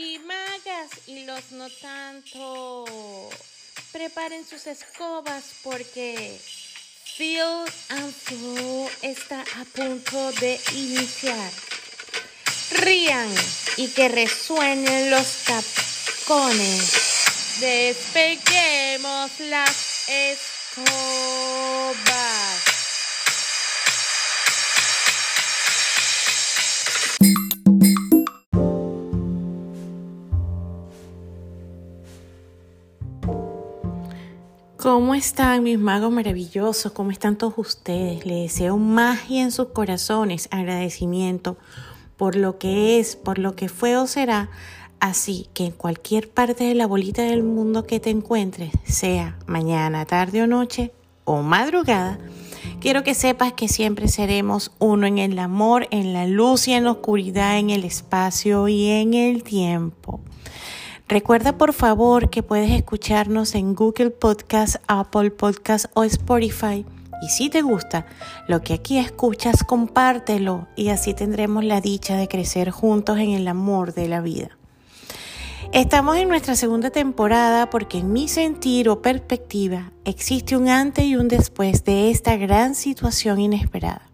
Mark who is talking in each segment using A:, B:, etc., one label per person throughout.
A: y magas y los no tanto. Preparen sus escobas porque Phil and Flow está a punto de iniciar. Rían y que resuenen los tapones. Despeguemos las escobas. Están mis magos maravillosos? ¿Cómo están todos ustedes? Les deseo magia en sus corazones, agradecimiento por lo que es, por lo que fue o será. Así que en cualquier parte de la bolita del mundo que te encuentres, sea mañana, tarde o noche o madrugada, quiero que sepas que siempre seremos uno en el amor, en la luz y en la oscuridad, en el espacio y en el tiempo. Recuerda por favor que puedes escucharnos en Google Podcast, Apple Podcast o Spotify. Y si te gusta lo que aquí escuchas, compártelo y así tendremos la dicha de crecer juntos en el amor de la vida. Estamos en nuestra segunda temporada porque en mi sentir o perspectiva existe un antes y un después de esta gran situación inesperada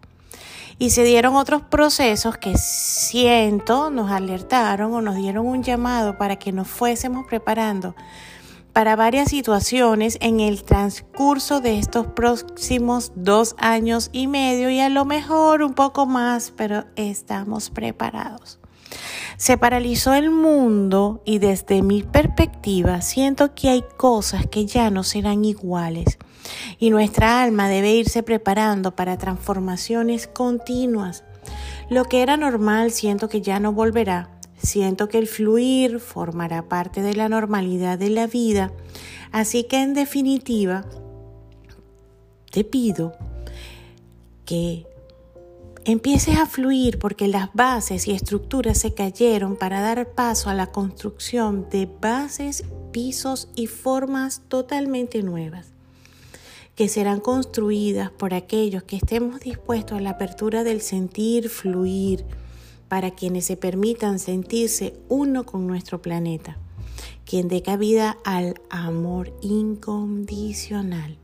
A: y se dieron otros procesos que siento nos alertaron o nos dieron un llamado para que nos fuésemos preparando para varias situaciones en el transcurso de estos próximos dos años y medio y a lo mejor un poco más, pero estamos preparados. Se paralizó el mundo y desde mi perspectiva siento que hay cosas que ya no serán iguales y nuestra alma debe irse preparando para transformaciones continuas. Lo que era normal siento que ya no volverá. Siento que el fluir formará parte de la normalidad de la vida. Así que en definitiva, te pido que empieces a fluir porque las bases y estructuras se cayeron para dar paso a la construcción de bases, pisos y formas totalmente nuevas que serán construidas por aquellos que estemos dispuestos a la apertura del sentir fluir, para quienes se permitan sentirse uno con nuestro planeta, quien dé cabida al amor incondicional.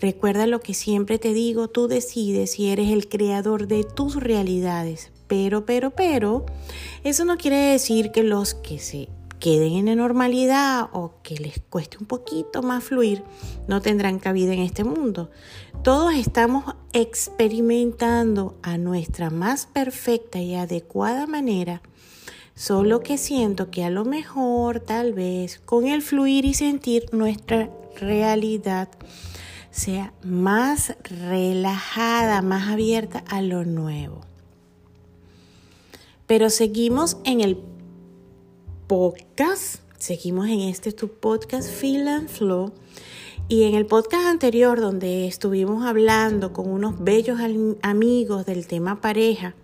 A: Recuerda lo que siempre te digo, tú decides si eres el creador de tus realidades, pero, pero, pero, eso no quiere decir que los que se queden en la normalidad o que les cueste un poquito más fluir, no tendrán cabida en este mundo. Todos estamos experimentando a nuestra más perfecta y adecuada manera, solo que siento que a lo mejor, tal vez, con el fluir y sentir nuestra realidad sea más relajada, más abierta a lo nuevo. Pero seguimos en el podcast. Seguimos en este tu podcast Feel and Flow. Y en el podcast anterior donde estuvimos hablando con unos bellos amigos del tema pareja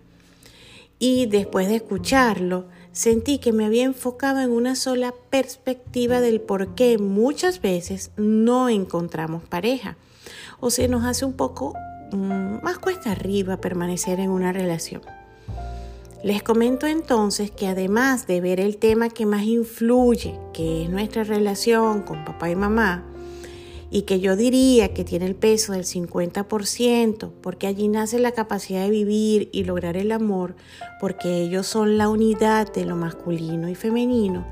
A: y después de escucharlo sentí que me había enfocado en una sola perspectiva del por qué muchas veces no encontramos pareja o se nos hace un poco mm, más cuesta arriba permanecer en una relación. Les comento entonces que además de ver el tema que más influye, que es nuestra relación con papá y mamá, y que yo diría que tiene el peso del 50%, porque allí nace la capacidad de vivir y lograr el amor, porque ellos son la unidad de lo masculino y femenino,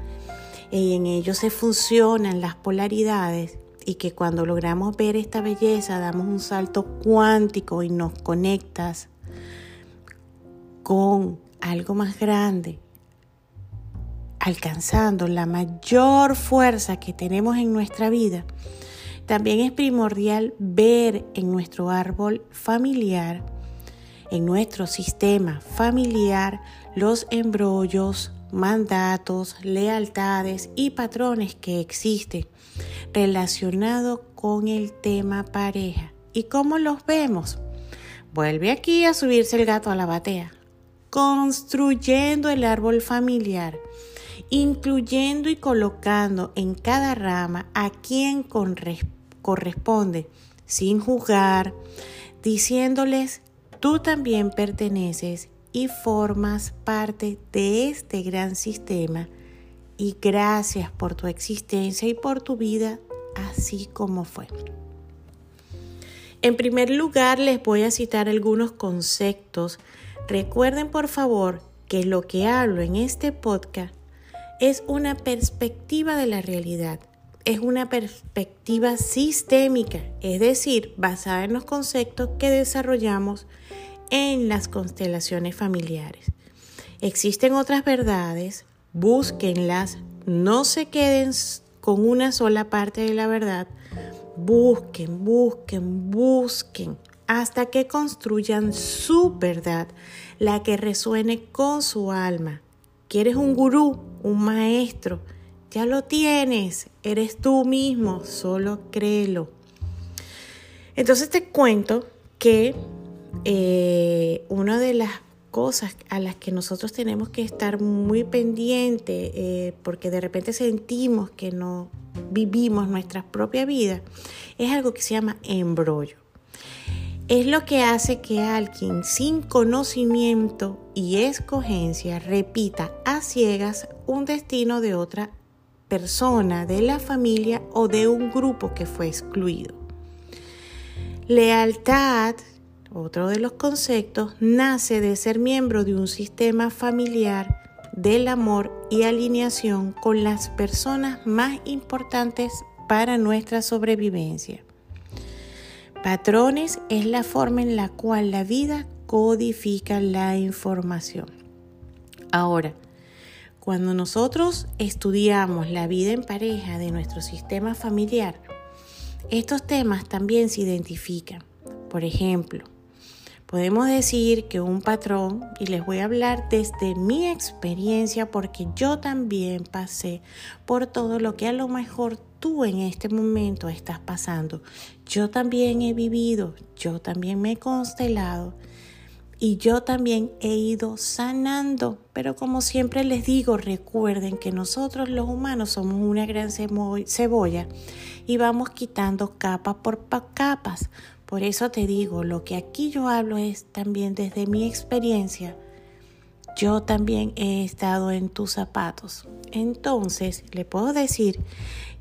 A: y en ellos se funcionan las polaridades, y que cuando logramos ver esta belleza damos un salto cuántico y nos conectas con algo más grande, alcanzando la mayor fuerza que tenemos en nuestra vida, también es primordial ver en nuestro árbol familiar, en nuestro sistema familiar, los embrollos, mandatos, lealtades y patrones que existen relacionados con el tema pareja. ¿Y cómo los vemos? Vuelve aquí a subirse el gato a la batea construyendo el árbol familiar, incluyendo y colocando en cada rama a quien corresponde, sin juzgar, diciéndoles, tú también perteneces y formas parte de este gran sistema y gracias por tu existencia y por tu vida así como fue. En primer lugar, les voy a citar algunos conceptos. Recuerden por favor que lo que hablo en este podcast es una perspectiva de la realidad. Es una perspectiva sistémica, es decir, basada en los conceptos que desarrollamos en las constelaciones familiares. Existen otras verdades, búsquenlas, no se queden con una sola parte de la verdad, busquen, busquen, busquen hasta que construyan su verdad, la que resuene con su alma. ¿Quieres un gurú, un maestro? Ya lo tienes, eres tú mismo, solo créelo. Entonces te cuento que eh, una de las cosas a las que nosotros tenemos que estar muy pendientes eh, porque de repente sentimos que no vivimos nuestra propia vida es algo que se llama embrollo. Es lo que hace que alguien sin conocimiento y escogencia repita a ciegas un destino de otra persona, de la familia o de un grupo que fue excluido. Lealtad otro de los conceptos, nace de ser miembro de un sistema familiar del amor y alineación con las personas más importantes para nuestra sobrevivencia. Patrones es la forma en la cual la vida codifica la información. Ahora, cuando nosotros estudiamos la vida en pareja de nuestro sistema familiar, estos temas también se identifican. Por ejemplo, Podemos decir que un patrón, y les voy a hablar desde mi experiencia porque yo también pasé por todo lo que a lo mejor tú en este momento estás pasando. Yo también he vivido, yo también me he constelado y yo también he ido sanando. Pero como siempre les digo, recuerden que nosotros los humanos somos una gran cebolla y vamos quitando capa por capas por eso te digo, lo que aquí yo hablo es también desde mi experiencia. Yo también he estado en tus zapatos. Entonces, le puedo decir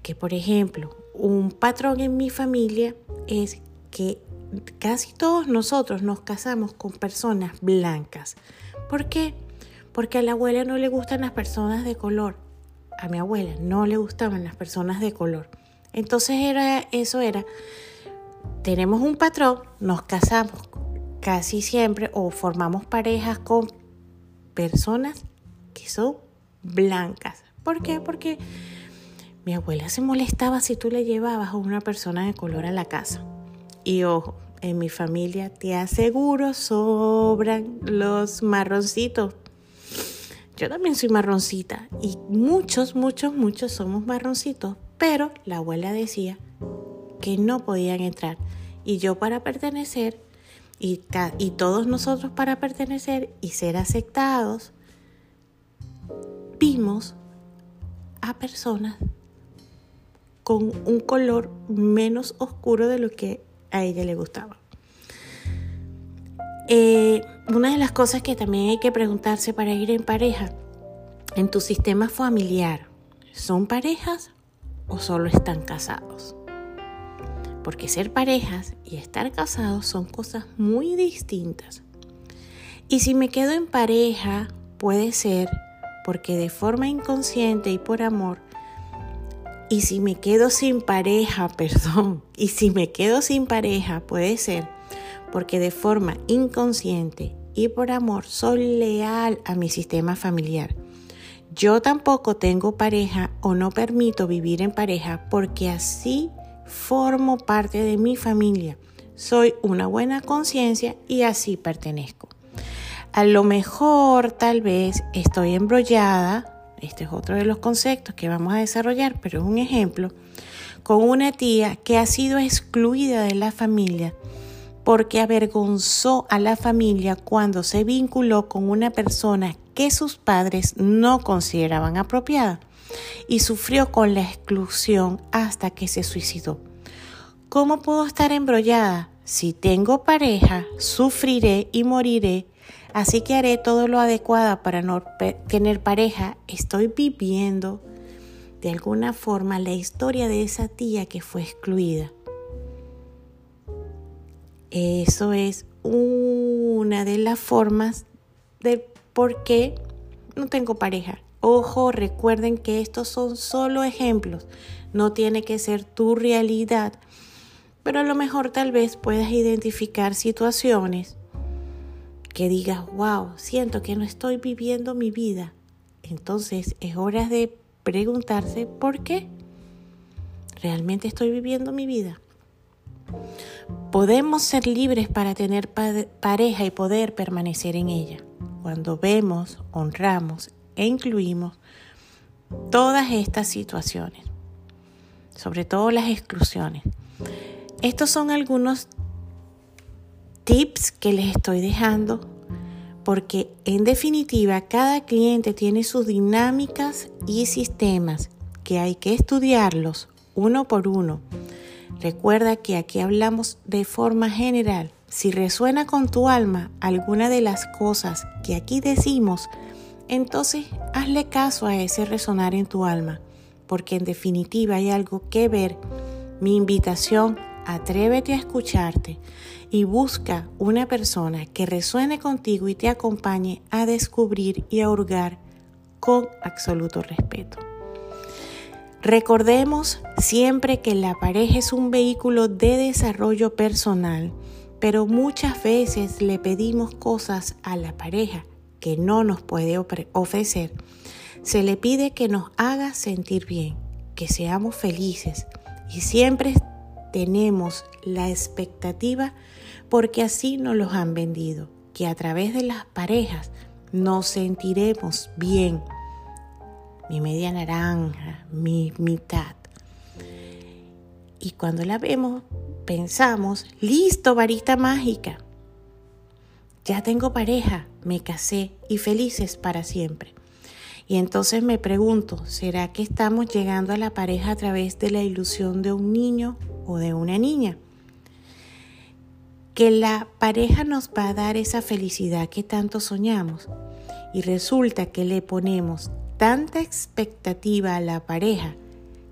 A: que, por ejemplo, un patrón en mi familia es que casi todos nosotros nos casamos con personas blancas. ¿Por qué? Porque a la abuela no le gustan las personas de color. A mi abuela no le gustaban las personas de color. Entonces era eso era tenemos un patrón, nos casamos casi siempre o formamos parejas con personas que son blancas. ¿Por qué? Porque mi abuela se molestaba si tú le llevabas a una persona de color a la casa. Y ojo, en mi familia te aseguro sobran los marroncitos. Yo también soy marroncita y muchos, muchos, muchos somos marroncitos, pero la abuela decía que no podían entrar. Y yo para pertenecer, y, y todos nosotros para pertenecer y ser aceptados, vimos a personas con un color menos oscuro de lo que a ella le gustaba. Eh, una de las cosas que también hay que preguntarse para ir en pareja, en tu sistema familiar, ¿son parejas o solo están casados? Porque ser parejas y estar casados son cosas muy distintas. Y si me quedo en pareja, puede ser porque de forma inconsciente y por amor, y si me quedo sin pareja, perdón, y si me quedo sin pareja, puede ser porque de forma inconsciente y por amor soy leal a mi sistema familiar. Yo tampoco tengo pareja o no permito vivir en pareja porque así formo parte de mi familia, soy una buena conciencia y así pertenezco. A lo mejor tal vez estoy embrollada, este es otro de los conceptos que vamos a desarrollar, pero es un ejemplo, con una tía que ha sido excluida de la familia porque avergonzó a la familia cuando se vinculó con una persona que sus padres no consideraban apropiada y sufrió con la exclusión hasta que se suicidó. ¿Cómo puedo estar embrollada? Si tengo pareja, sufriré y moriré, así que haré todo lo adecuado para no tener pareja. Estoy viviendo de alguna forma la historia de esa tía que fue excluida. Eso es una de las formas de por qué no tengo pareja. Ojo, recuerden que estos son solo ejemplos, no tiene que ser tu realidad, pero a lo mejor tal vez puedas identificar situaciones que digas, wow, siento que no estoy viviendo mi vida. Entonces es hora de preguntarse por qué. ¿Realmente estoy viviendo mi vida? Podemos ser libres para tener pareja y poder permanecer en ella cuando vemos, honramos e incluimos todas estas situaciones, sobre todo las exclusiones. Estos son algunos tips que les estoy dejando porque en definitiva cada cliente tiene sus dinámicas y sistemas que hay que estudiarlos uno por uno. Recuerda que aquí hablamos de forma general. Si resuena con tu alma alguna de las cosas que aquí decimos, entonces hazle caso a ese resonar en tu alma, porque en definitiva hay algo que ver. Mi invitación, atrévete a escucharte y busca una persona que resuene contigo y te acompañe a descubrir y a hurgar con absoluto respeto. Recordemos siempre que la pareja es un vehículo de desarrollo personal, pero muchas veces le pedimos cosas a la pareja que no nos puede ofrecer. Se le pide que nos haga sentir bien, que seamos felices y siempre tenemos la expectativa porque así nos los han vendido, que a través de las parejas nos sentiremos bien. Mi media naranja, mi mitad. Y cuando la vemos, pensamos, listo, varita mágica. Ya tengo pareja, me casé y felices para siempre. Y entonces me pregunto, ¿será que estamos llegando a la pareja a través de la ilusión de un niño o de una niña? Que la pareja nos va a dar esa felicidad que tanto soñamos. Y resulta que le ponemos tanta expectativa a la pareja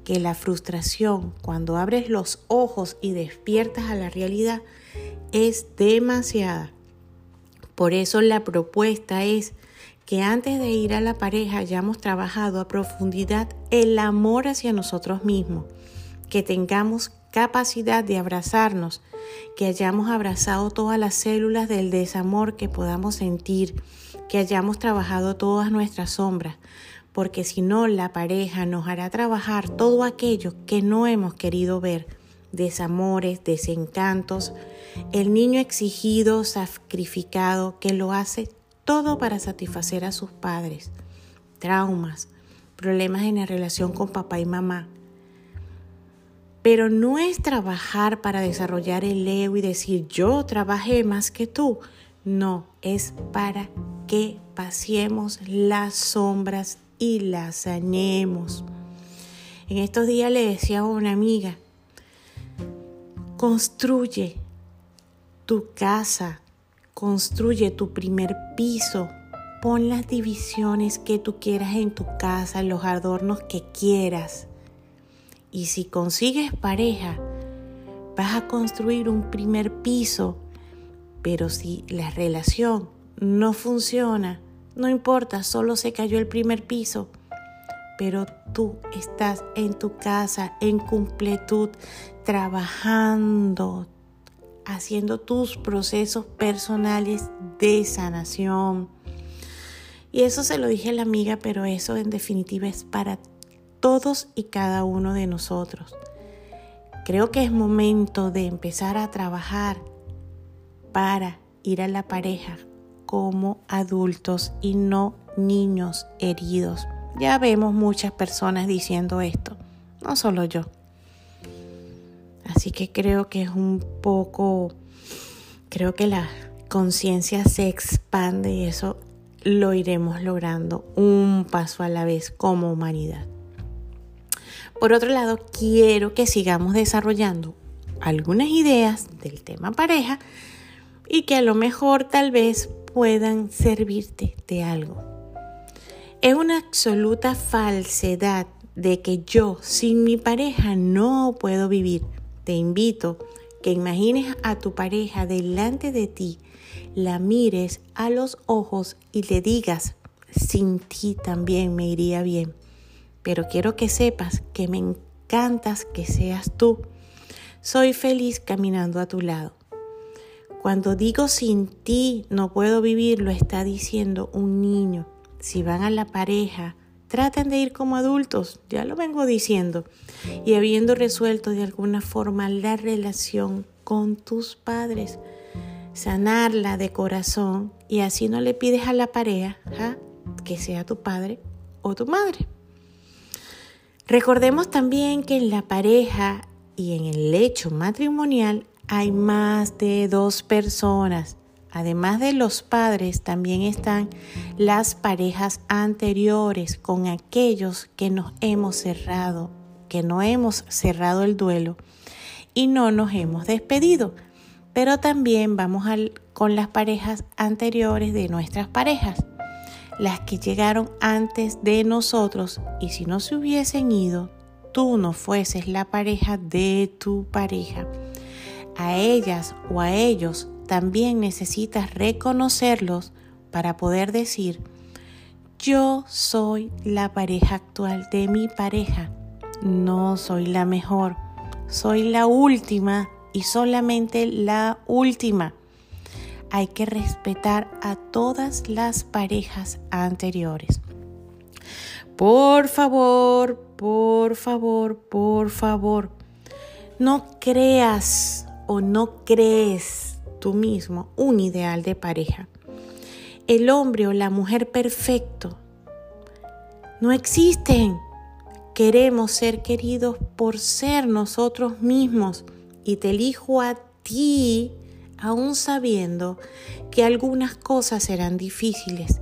A: que la frustración cuando abres los ojos y despiertas a la realidad es demasiada. Por eso la propuesta es que antes de ir a la pareja hayamos trabajado a profundidad el amor hacia nosotros mismos, que tengamos capacidad de abrazarnos, que hayamos abrazado todas las células del desamor que podamos sentir, que hayamos trabajado todas nuestras sombras, porque si no la pareja nos hará trabajar todo aquello que no hemos querido ver, desamores, desencantos, el niño exigido, sacrificado, que lo hace todo para satisfacer a sus padres, traumas, problemas en la relación con papá y mamá. Pero no es trabajar para desarrollar el ego y decir yo trabajé más que tú. No, es para que paseemos las sombras y las sañemos. En estos días le decía a una amiga, construye tu casa, Construye tu primer piso. Pon las divisiones que tú quieras en tu casa, los adornos que quieras. Y si consigues pareja, vas a construir un primer piso. Pero si la relación no funciona, no importa, solo se cayó el primer piso. Pero tú estás en tu casa en completud, trabajando, haciendo tus procesos personales de sanación. Y eso se lo dije a la amiga, pero eso en definitiva es para todos y cada uno de nosotros. Creo que es momento de empezar a trabajar para ir a la pareja como adultos y no niños heridos. Ya vemos muchas personas diciendo esto, no solo yo. Así que creo que es un poco, creo que la conciencia se expande y eso lo iremos logrando un paso a la vez como humanidad. Por otro lado, quiero que sigamos desarrollando algunas ideas del tema pareja y que a lo mejor tal vez puedan servirte de algo. Es una absoluta falsedad de que yo sin mi pareja no puedo vivir. Te invito que imagines a tu pareja delante de ti, la mires a los ojos y le digas, sin ti también me iría bien. Pero quiero que sepas que me encantas que seas tú. Soy feliz caminando a tu lado. Cuando digo sin ti no puedo vivir, lo está diciendo un niño. Si van a la pareja, traten de ir como adultos, ya lo vengo diciendo, y habiendo resuelto de alguna forma la relación con tus padres, sanarla de corazón y así no le pides a la pareja que sea tu padre o tu madre. Recordemos también que en la pareja y en el lecho matrimonial hay más de dos personas. Además de los padres, también están las parejas anteriores con aquellos que nos hemos cerrado, que no hemos cerrado el duelo y no nos hemos despedido. Pero también vamos con las parejas anteriores de nuestras parejas, las que llegaron antes de nosotros y si no se hubiesen ido, tú no fueses la pareja de tu pareja. A ellas o a ellos también necesitas reconocerlos para poder decir, yo soy la pareja actual de mi pareja, no soy la mejor, soy la última y solamente la última. Hay que respetar a todas las parejas anteriores. Por favor, por favor, por favor, no creas o no crees tú mismo un ideal de pareja. El hombre o la mujer perfecto no existen. Queremos ser queridos por ser nosotros mismos y te elijo a ti aún sabiendo que algunas cosas serán difíciles.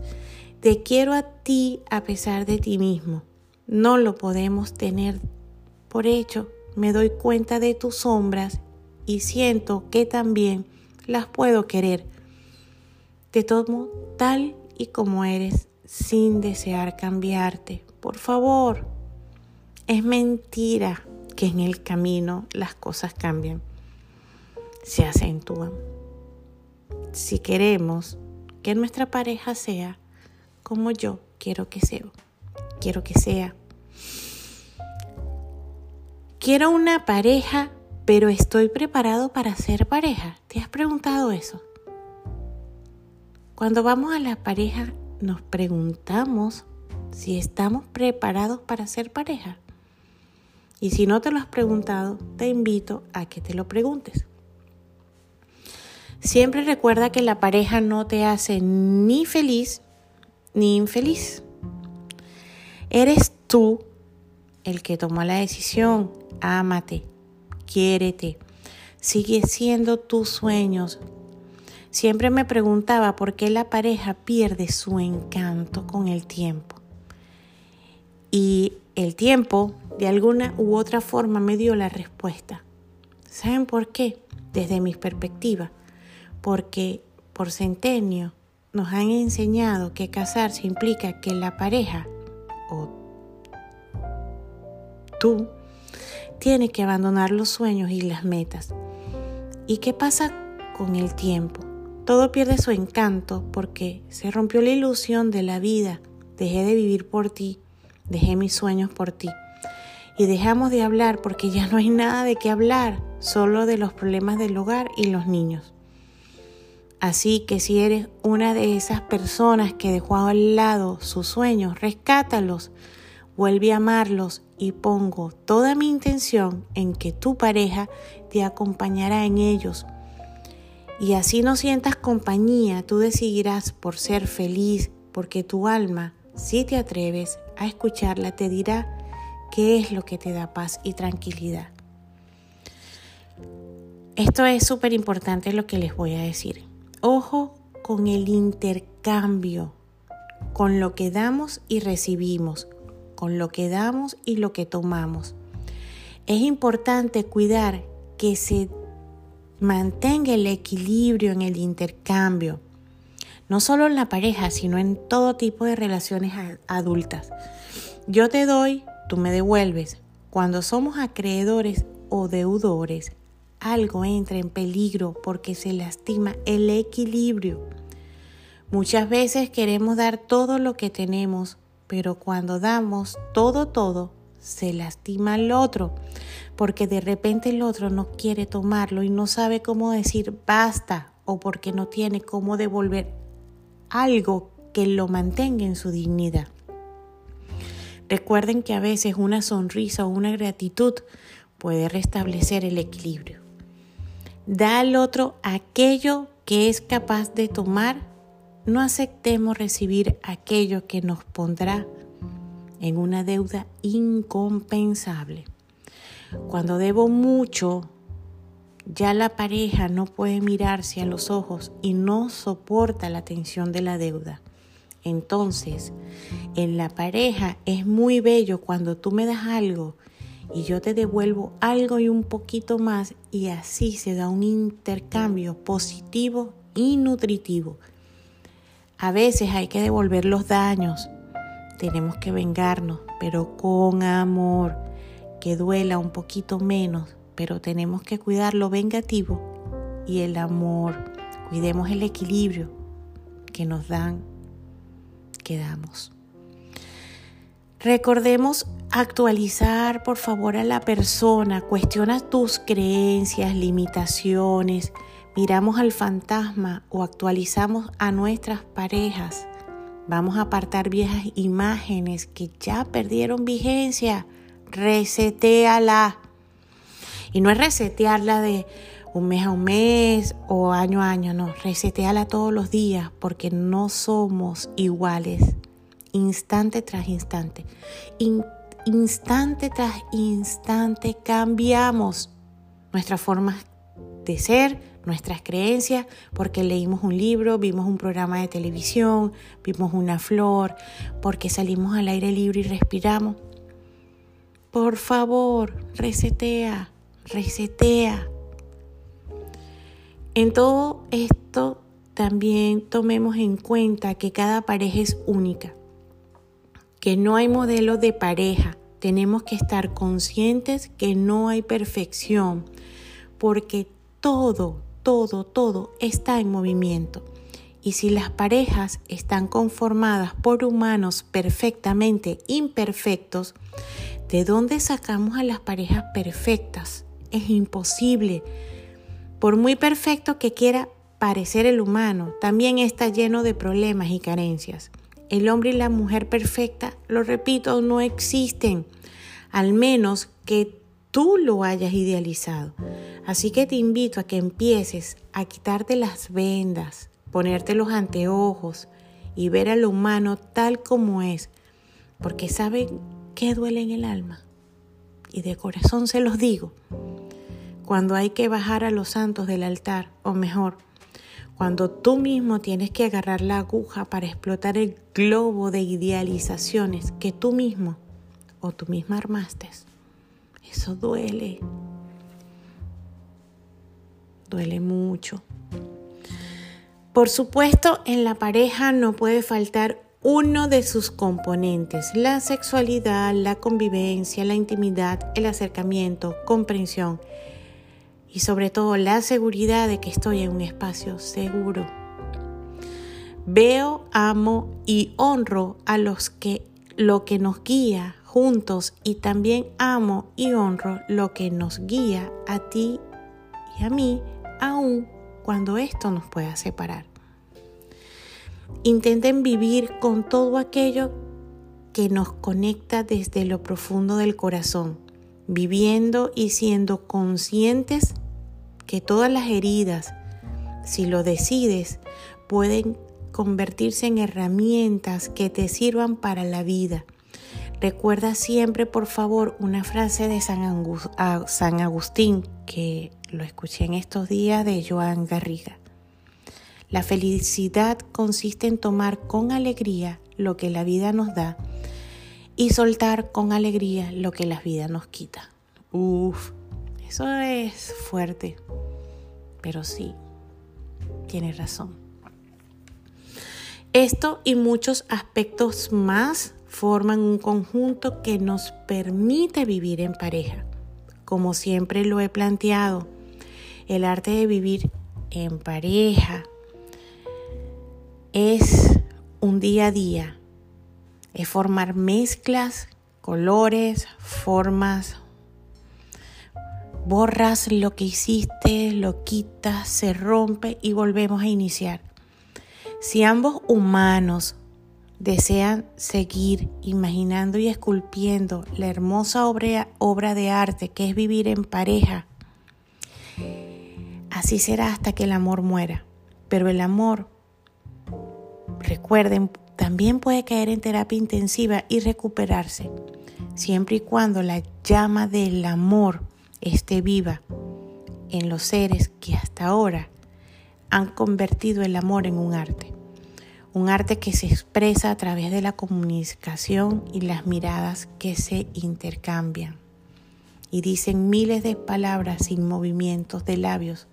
A: Te quiero a ti a pesar de ti mismo. No lo podemos tener por hecho. Me doy cuenta de tus sombras y siento que también las puedo querer. Te tomo tal y como eres sin desear cambiarte. Por favor, es mentira que en el camino las cosas cambian, se acentúan. Si queremos que nuestra pareja sea como yo quiero que sea, quiero que sea. Quiero una pareja pero estoy preparado para ser pareja. ¿Te has preguntado eso? Cuando vamos a la pareja nos preguntamos si estamos preparados para ser pareja. Y si no te lo has preguntado, te invito a que te lo preguntes. Siempre recuerda que la pareja no te hace ni feliz ni infeliz. Eres tú el que tomó la decisión. Ámate, quiérete, sigue siendo tus sueños. Siempre me preguntaba por qué la pareja pierde su encanto con el tiempo. Y el tiempo, de alguna u otra forma, me dio la respuesta. ¿Saben por qué? Desde mi perspectiva. Porque por centenio nos han enseñado que casarse implica que la pareja o tú tiene que abandonar los sueños y las metas. ¿Y qué pasa con el tiempo? Todo pierde su encanto porque se rompió la ilusión de la vida. Dejé de vivir por ti, dejé mis sueños por ti. Y dejamos de hablar porque ya no hay nada de qué hablar, solo de los problemas del hogar y los niños. Así que si eres una de esas personas que dejó al lado sus sueños, rescátalos, vuelve a amarlos y pongo toda mi intención en que tu pareja te acompañará en ellos. Y así no sientas compañía, tú decidirás por ser feliz, porque tu alma, si te atreves a escucharla, te dirá qué es lo que te da paz y tranquilidad. Esto es súper importante lo que les voy a decir. Ojo con el intercambio, con lo que damos y recibimos con lo que damos y lo que tomamos. Es importante cuidar que se mantenga el equilibrio en el intercambio, no solo en la pareja, sino en todo tipo de relaciones adultas. Yo te doy tú me devuelves. Cuando somos acreedores o deudores, algo entra en peligro porque se lastima el equilibrio. Muchas veces queremos dar todo lo que tenemos, pero cuando damos todo, todo, se lastima al otro, porque de repente el otro no quiere tomarlo y no sabe cómo decir basta o porque no tiene cómo devolver algo que lo mantenga en su dignidad. Recuerden que a veces una sonrisa o una gratitud puede restablecer el equilibrio. Da al otro aquello que es capaz de tomar. No aceptemos recibir aquello que nos pondrá en una deuda incompensable. Cuando debo mucho, ya la pareja no puede mirarse a los ojos y no soporta la tensión de la deuda. Entonces, en la pareja es muy bello cuando tú me das algo y yo te devuelvo algo y un poquito más y así se da un intercambio positivo y nutritivo. A veces hay que devolver los daños, tenemos que vengarnos, pero con amor, que duela un poquito menos, pero tenemos que cuidar lo vengativo y el amor. Cuidemos el equilibrio que nos dan quedamos. Recordemos actualizar por favor a la persona, cuestiona tus creencias, limitaciones, miramos al fantasma o actualizamos a nuestras parejas. Vamos a apartar viejas imágenes que ya perdieron vigencia. Reseteala. Y no es resetearla de un mes a un mes o año a año, no, reseteala todos los días porque no somos iguales, instante tras instante. instante tras instante cambiamos nuestra forma de ser, nuestras creencias, porque leímos un libro, vimos un programa de televisión, vimos una flor, porque salimos al aire libre y respiramos. Por favor, resetea, resetea. En todo esto también tomemos en cuenta que cada pareja es única, que no hay modelo de pareja. Tenemos que estar conscientes que no hay perfección, porque todo, todo, todo está en movimiento. Y si las parejas están conformadas por humanos perfectamente imperfectos, ¿de dónde sacamos a las parejas perfectas? Es imposible por muy perfecto que quiera parecer el humano, también está lleno de problemas y carencias. El hombre y la mujer perfecta, lo repito, no existen, al menos que tú lo hayas idealizado. Así que te invito a que empieces a quitarte las vendas, ponerte los anteojos y ver al humano tal como es, porque saben que duele en el alma. Y de corazón se los digo cuando hay que bajar a los santos del altar, o mejor, cuando tú mismo tienes que agarrar la aguja para explotar el globo de idealizaciones que tú mismo o tú misma armaste. Eso duele. Duele mucho. Por supuesto, en la pareja no puede faltar uno de sus componentes, la sexualidad, la convivencia, la intimidad, el acercamiento, comprensión y sobre todo la seguridad de que estoy en un espacio seguro. Veo, amo y honro a los que lo que nos guía juntos y también amo y honro lo que nos guía a ti y a mí aun cuando esto nos pueda separar. Intenten vivir con todo aquello que nos conecta desde lo profundo del corazón, viviendo y siendo conscientes que todas las heridas, si lo decides, pueden convertirse en herramientas que te sirvan para la vida. Recuerda siempre, por favor, una frase de San, Agustín que lo escuché en estos días de Joan Garriga. La felicidad consiste en tomar con alegría lo que la vida nos da y soltar con alegría lo que la vida nos quita. Uf, eso es fuerte, pero sí, tiene razón. Esto y muchos aspectos más forman un conjunto que nos permite vivir en pareja. Como siempre lo he planteado, el arte de vivir en pareja es un día a día, es formar mezclas, colores, formas, borras lo que hiciste, lo quitas, se rompe y volvemos a iniciar. Si ambos humanos desean seguir imaginando y esculpiendo la hermosa obra, obra de arte que es vivir en pareja, así será hasta que el amor muera. Pero el amor, recuerden, también puede caer en terapia intensiva y recuperarse, siempre y cuando la llama del amor esté viva en los seres que hasta ahora han convertido el amor en un arte. Un arte que se expresa a través de la comunicación y las miradas que se intercambian. Y dicen miles de palabras sin movimientos de labios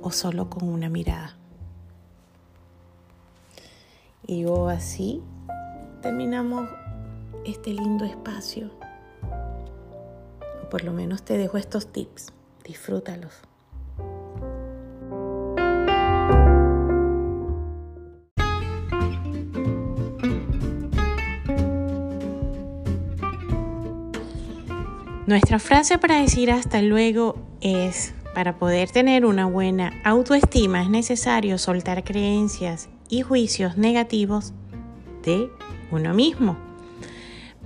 A: o solo con una mirada. Y así terminamos este lindo espacio por lo menos te dejo estos tips. Disfrútalos. Nuestra frase para decir hasta luego es, para poder tener una buena autoestima es necesario soltar creencias y juicios negativos de uno mismo.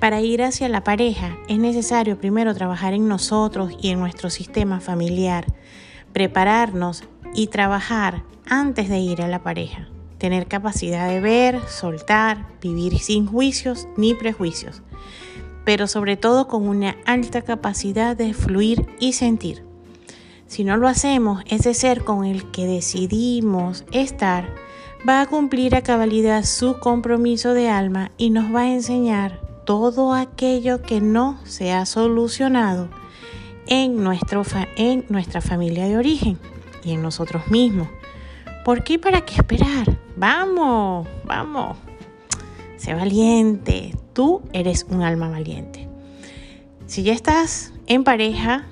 A: Para ir hacia la pareja es necesario primero trabajar en nosotros y en nuestro sistema familiar, prepararnos y trabajar antes de ir a la pareja. Tener capacidad de ver, soltar, vivir sin juicios ni prejuicios, pero sobre todo con una alta capacidad de fluir y sentir. Si no lo hacemos, ese ser con el que decidimos estar va a cumplir a cabalidad su compromiso de alma y nos va a enseñar todo aquello que no se ha solucionado en, nuestro en nuestra familia de origen y en nosotros mismos. ¿Por qué para qué esperar? Vamos, vamos. Sé valiente. Tú eres un alma valiente. Si ya estás en pareja,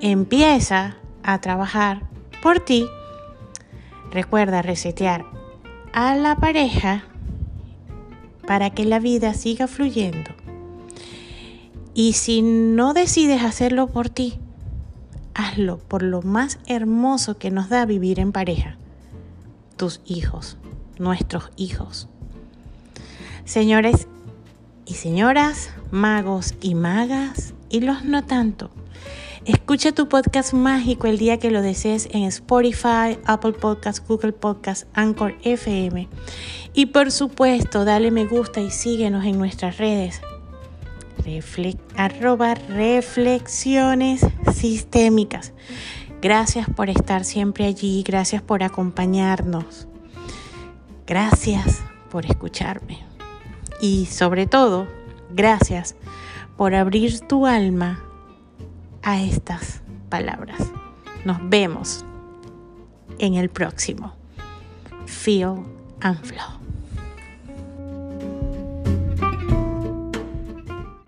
A: empieza a trabajar por ti. Recuerda resetear a la pareja para que la vida siga fluyendo. Y si no decides hacerlo por ti, hazlo por lo más hermoso que nos da vivir en pareja, tus hijos, nuestros hijos. Señores y señoras, magos y magas, y los no tanto. Escucha tu podcast mágico el día que lo desees en Spotify, Apple Podcasts, Google Podcasts, Anchor FM. Y por supuesto, dale me gusta y síguenos en nuestras redes. arroba reflexiones sistémicas. Gracias por estar siempre allí, gracias por acompañarnos. Gracias por escucharme. Y sobre todo, gracias por abrir tu alma a estas palabras. Nos vemos en el próximo. Feel and Flow.